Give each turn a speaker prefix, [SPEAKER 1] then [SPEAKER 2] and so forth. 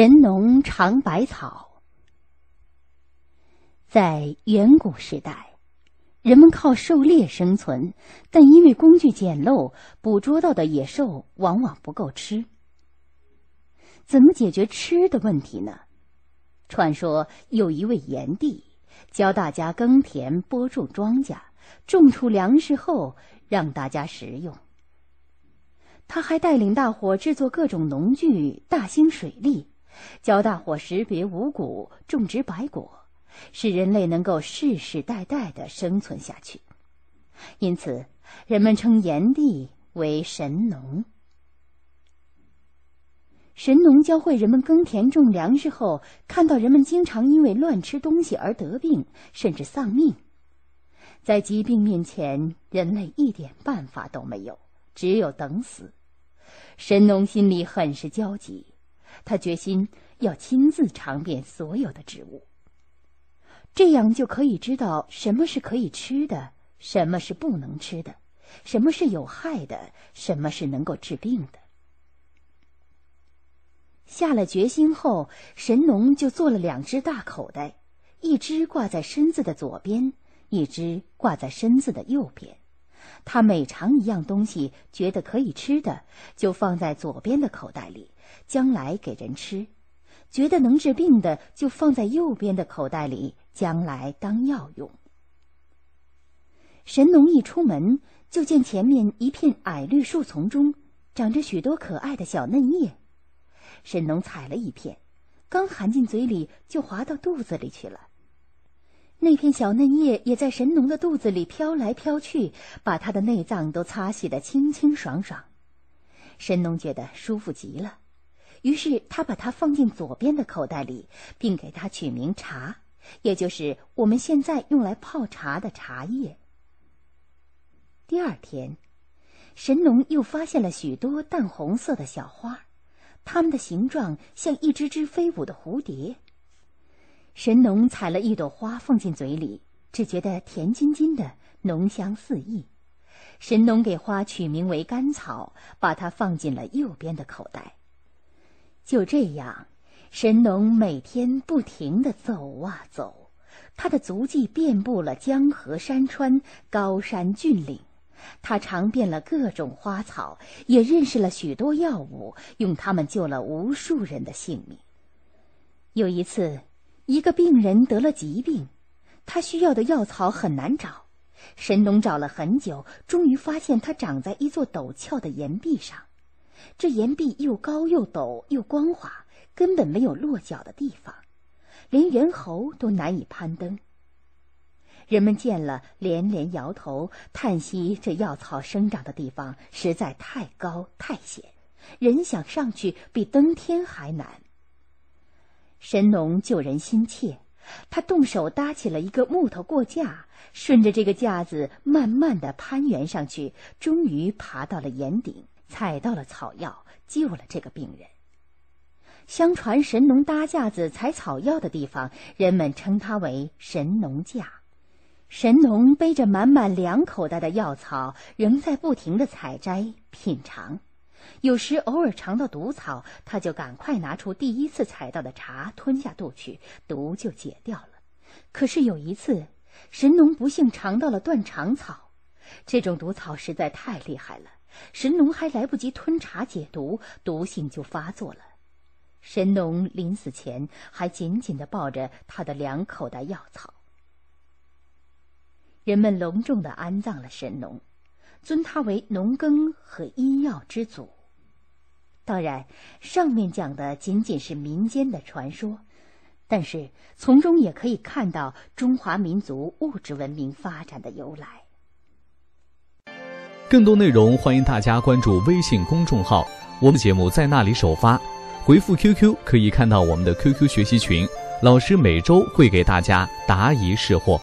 [SPEAKER 1] 神农尝百草。在远古时代，人们靠狩猎生存，但因为工具简陋，捕捉到的野兽往往不够吃。怎么解决吃的问题呢？传说有一位炎帝，教大家耕田、播种庄稼，种出粮食后让大家食用。他还带领大伙制作各种农具，大兴水利。教大伙识别五谷，种植百果，使人类能够世世代代的生存下去。因此，人们称炎帝为神农。神农教会人们耕田种粮食后，看到人们经常因为乱吃东西而得病，甚至丧命。在疾病面前，人类一点办法都没有，只有等死。神农心里很是焦急。他决心要亲自尝遍所有的植物，这样就可以知道什么是可以吃的，什么是不能吃的，什么是有害的，什么是能够治病的。下了决心后，神农就做了两只大口袋，一只挂在身子的左边，一只挂在身子的右边。他每尝一样东西，觉得可以吃的，就放在左边的口袋里。将来给人吃，觉得能治病的就放在右边的口袋里，将来当药用。神农一出门，就见前面一片矮绿树丛中长着许多可爱的小嫩叶。神农采了一片，刚含进嘴里，就滑到肚子里去了。那片小嫩叶也在神农的肚子里飘来飘去，把他的内脏都擦洗的清清爽爽。神农觉得舒服极了。于是他把它放进左边的口袋里，并给它取名茶，也就是我们现在用来泡茶的茶叶。第二天，神农又发现了许多淡红色的小花，它们的形状像一只只飞舞的蝴蝶。神农采了一朵花放进嘴里，只觉得甜津津的，浓香四溢。神农给花取名为甘草，把它放进了右边的口袋。就这样，神农每天不停的走啊走，他的足迹遍布了江河山川、高山峻岭。他尝遍了各种花草，也认识了许多药物，用它们救了无数人的性命。有一次，一个病人得了疾病，他需要的药草很难找，神农找了很久，终于发现它长在一座陡峭的岩壁上。这岩壁又高又陡又光滑，根本没有落脚的地方，连猿猴都难以攀登。人们见了连连摇头，叹息：这药草生长的地方实在太高太险，人想上去比登天还难。神农救人心切，他动手搭起了一个木头过架，顺着这个架子慢慢的攀援上去，终于爬到了岩顶。采到了草药，救了这个病人。相传神农搭架子采草药的地方，人们称它为神农架。神农背着满满两口袋的药草，仍在不停的采摘品尝。有时偶尔尝到毒草，他就赶快拿出第一次采到的茶吞下肚去，毒就解掉了。可是有一次，神农不幸尝到了断肠草，这种毒草实在太厉害了。神农还来不及吞茶解毒，毒性就发作了。神农临死前还紧紧的抱着他的两口袋药草。人们隆重的安葬了神农，尊他为农耕和医药之祖。当然，上面讲的仅仅是民间的传说，但是从中也可以看到中华民族物质文明发展的由来。
[SPEAKER 2] 更多内容，欢迎大家关注微信公众号，我们节目在那里首发。回复 QQ 可以看到我们的 QQ 学习群，老师每周会给大家答疑释惑。